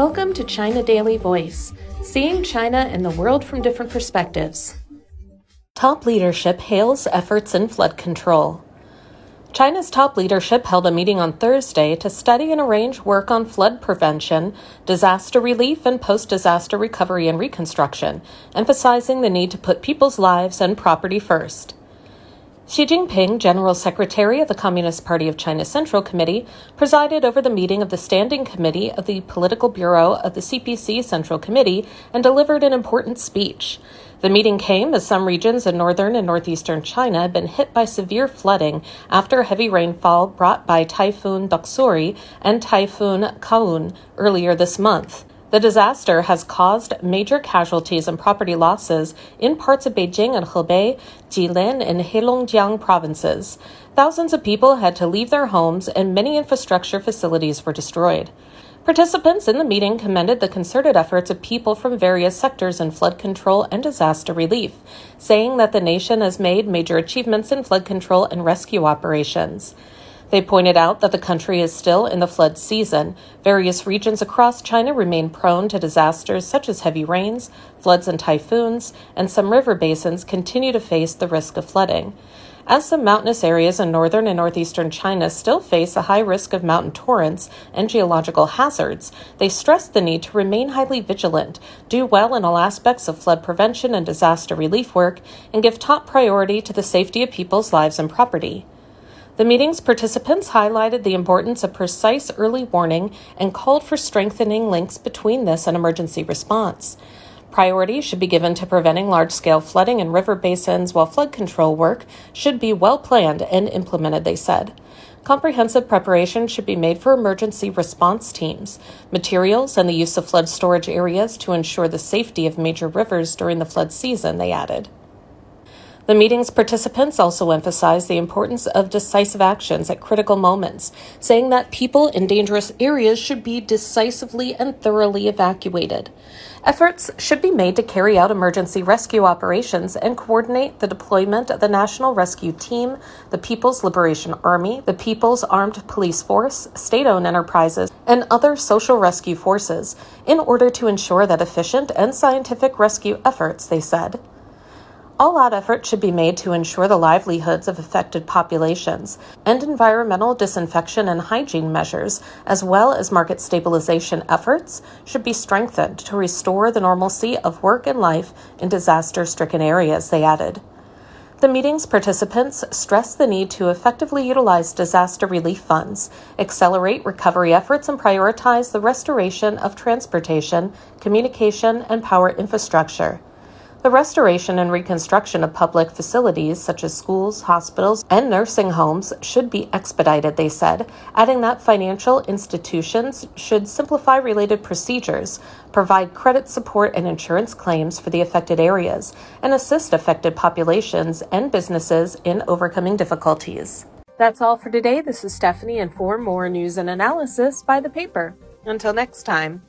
Welcome to China Daily Voice, seeing China and the world from different perspectives. Top leadership hails efforts in flood control. China's top leadership held a meeting on Thursday to study and arrange work on flood prevention, disaster relief, and post disaster recovery and reconstruction, emphasizing the need to put people's lives and property first. Xi Jinping, General Secretary of the Communist Party of China Central Committee, presided over the meeting of the Standing Committee of the Political Bureau of the CPC Central Committee and delivered an important speech. The meeting came as some regions in northern and northeastern China had been hit by severe flooding after heavy rainfall brought by Typhoon Doksuri and Typhoon Khanun earlier this month. The disaster has caused major casualties and property losses in parts of Beijing and Hebei, Jilin, and Heilongjiang provinces. Thousands of people had to leave their homes, and many infrastructure facilities were destroyed. Participants in the meeting commended the concerted efforts of people from various sectors in flood control and disaster relief, saying that the nation has made major achievements in flood control and rescue operations. They pointed out that the country is still in the flood season. Various regions across China remain prone to disasters such as heavy rains, floods, and typhoons, and some river basins continue to face the risk of flooding. As some mountainous areas in northern and northeastern China still face a high risk of mountain torrents and geological hazards, they stressed the need to remain highly vigilant, do well in all aspects of flood prevention and disaster relief work, and give top priority to the safety of people's lives and property. The meeting's participants highlighted the importance of precise early warning and called for strengthening links between this and emergency response. Priority should be given to preventing large scale flooding in river basins, while flood control work should be well planned and implemented, they said. Comprehensive preparation should be made for emergency response teams, materials, and the use of flood storage areas to ensure the safety of major rivers during the flood season, they added. The meeting's participants also emphasized the importance of decisive actions at critical moments, saying that people in dangerous areas should be decisively and thoroughly evacuated. Efforts should be made to carry out emergency rescue operations and coordinate the deployment of the National Rescue Team, the People's Liberation Army, the People's Armed Police Force, state owned enterprises, and other social rescue forces in order to ensure that efficient and scientific rescue efforts, they said, all out effort should be made to ensure the livelihoods of affected populations, and environmental disinfection and hygiene measures, as well as market stabilization efforts, should be strengthened to restore the normalcy of work and life in disaster stricken areas, they added. The meeting's participants stressed the need to effectively utilize disaster relief funds, accelerate recovery efforts, and prioritize the restoration of transportation, communication, and power infrastructure. The restoration and reconstruction of public facilities such as schools, hospitals, and nursing homes should be expedited, they said, adding that financial institutions should simplify related procedures, provide credit support and insurance claims for the affected areas, and assist affected populations and businesses in overcoming difficulties. That's all for today. This is Stephanie, and for more news and analysis, buy the paper. Until next time.